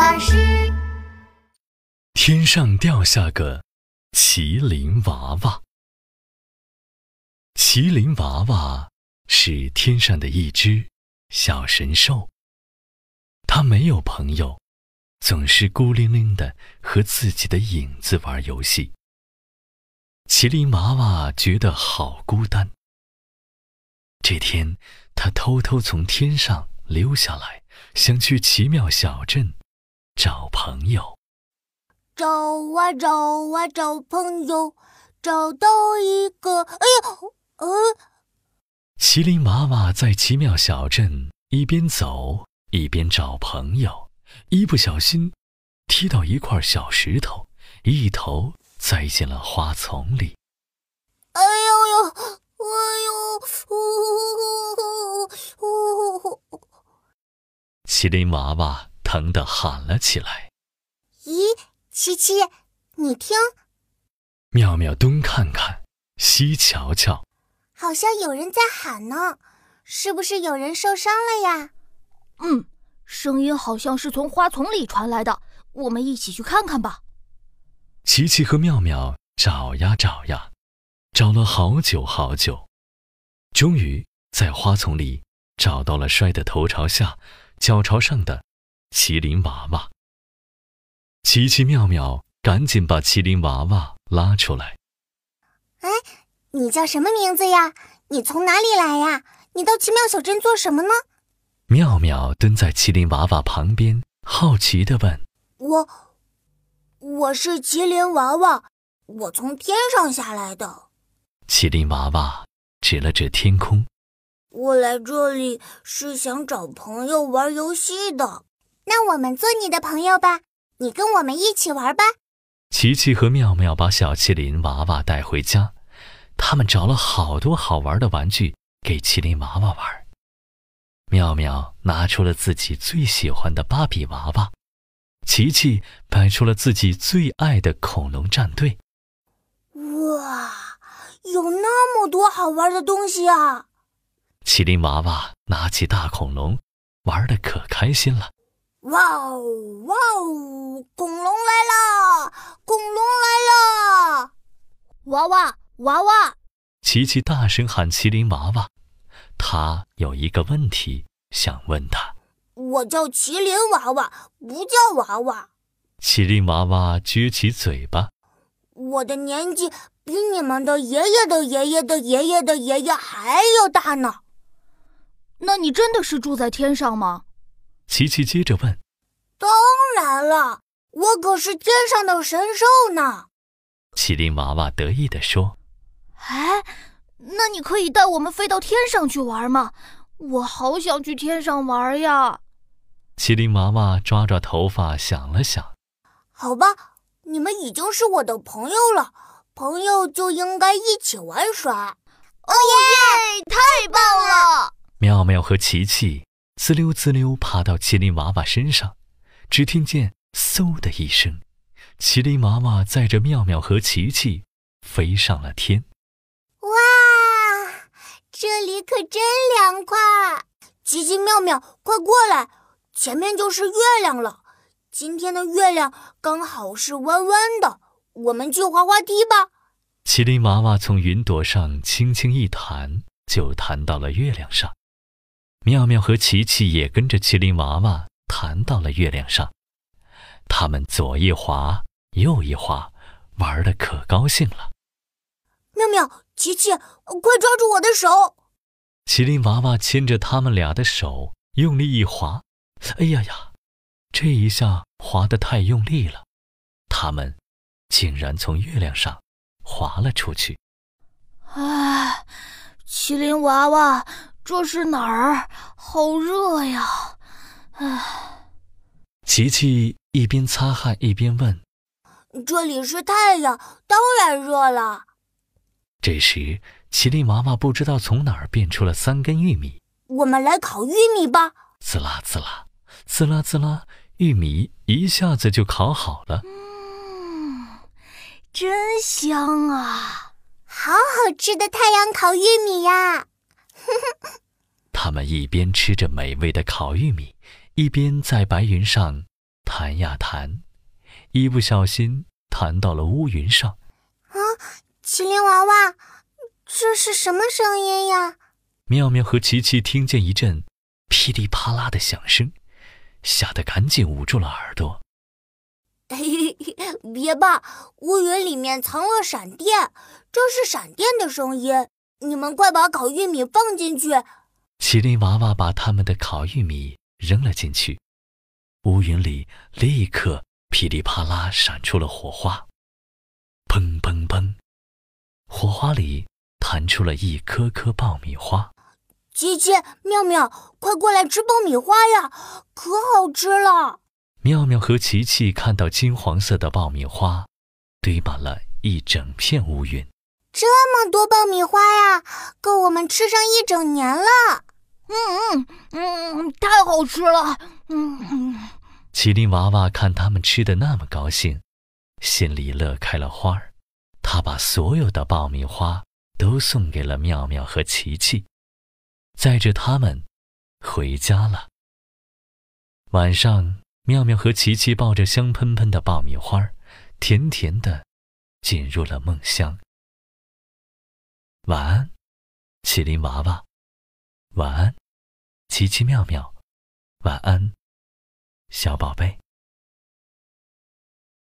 巴士。天上掉下个麒麟娃娃。麒麟娃娃是天上的一只小神兽，它没有朋友，总是孤零零的和自己的影子玩游戏。麒麟娃娃觉得好孤单。这天，他偷偷从天上溜下来，想去奇妙小镇找朋友。找啊找啊找朋友，找到一个，哎呀，呃，麒麟娃娃在奇妙小镇一边走一边找朋友，一不小心踢到一块小石头，一头栽进了花丛里。哎呦呦，哎呦，呜呜呜！麒麟娃娃疼得喊了起来。咦，琪琪，你听，妙妙东看看，西瞧瞧，好像有人在喊呢，是不是有人受伤了呀？嗯，声音好像是从花丛里传来的，我们一起去看看吧。琪琪和妙妙找呀找呀，找了好久好久，终于在花丛里找到了摔得头朝下、脚朝上的麒麟娃娃。奇奇妙妙赶紧把麒麟娃娃拉出来。哎，你叫什么名字呀？你从哪里来呀？你到奇妙小镇做什么呢？妙妙蹲在麒麟娃娃旁边，好奇地问我，我是麒麟娃娃，我从天上下来的。麒麟娃娃指了指天空。我来这里是想找朋友玩游戏的。那我们做你的朋友吧，你跟我们一起玩吧。琪琪和妙妙把小麒麟娃娃带回家，他们找了好多好玩的玩具给麒麟娃娃玩。妙妙拿出了自己最喜欢的芭比娃娃，琪琪摆出了自己最爱的恐龙战队。哇，有那么多好玩的东西啊！麒麟娃娃拿起大恐龙，玩的可开心了。哇哦哇哦，恐龙来啦！恐龙来啦！娃娃娃娃，琪琪大声喊麒麟娃娃，他有一个问题想问他。我叫麒麟娃娃，不叫娃娃。麒麟娃娃撅起嘴巴，我的年纪比你们的爷爷的爷爷的爷爷的爷爷还要大呢。那你真的是住在天上吗？琪琪接着问。当然了，我可是天上的神兽呢。麒麟娃娃得意地说。哎，那你可以带我们飞到天上去玩吗？我好想去天上玩呀！麒麟娃娃抓抓头发，想了想。好吧，你们已经是我的朋友了，朋友就应该一起玩耍。哦耶！太棒了！妙妙和琪琪滋溜滋溜爬到麒麟娃娃身上，只听见嗖的一声，麒麟娃娃载着妙妙和琪琪飞上了天。哇，这里可真凉快！琪琪妙妙，快过来，前面就是月亮了。今天的月亮刚好是弯弯的，我们去滑滑梯吧。麒麟娃娃从云朵上轻轻一弹，就弹到了月亮上。妙妙和琪琪也跟着麒麟娃娃弹到了月亮上，他们左一滑，右一滑，玩的可高兴了。妙妙，琪琪，快抓住我的手！麒麟娃娃牵着他们俩的手，用力一滑，哎呀呀，这一下滑得太用力了，他们竟然从月亮上滑了出去。唉，麒麟娃娃，这是哪儿？好热呀！唉，琪琪一边擦汗一边问。这里是太阳，当然热了。这时，麒麟娃娃不知道从哪儿变出了三根玉米，我们来烤玉米吧。滋啦滋啦，滋啦滋啦，玉米一下子就烤好了。嗯，真香啊！好好吃的太阳烤玉米呀！他们一边吃着美味的烤玉米，一边在白云上弹呀弹，一不小心弹到了乌云上。啊，麒麟娃娃，这是什么声音呀？妙妙和琪琪听见一阵噼里啪啦的响声，吓得赶紧捂住了耳朵。别怕，乌云里面藏了闪电，这是闪电的声音。你们快把烤玉米放进去。麒麟娃娃把他们的烤玉米扔了进去，乌云里立刻噼里啪啦闪出了火花，砰砰砰，火花里弹出了一颗颗爆米花。琪琪、妙妙，快过来吃爆米花呀，可好吃了！妙妙和琪琪看到金黄色的爆米花，堆满了一整片乌云。这么多爆米花呀，够我们吃上一整年了。嗯嗯嗯，太好吃了。嗯嗯。麒麟娃娃看他们吃的那么高兴，心里乐开了花儿。他把所有的爆米花都送给了妙妙和琪琪，载着他们回家了。晚上。妙妙和琪琪抱着香喷喷的爆米花，甜甜的进入了梦乡。晚安，麒麟娃娃。晚安，奇奇妙妙。晚安，小宝贝。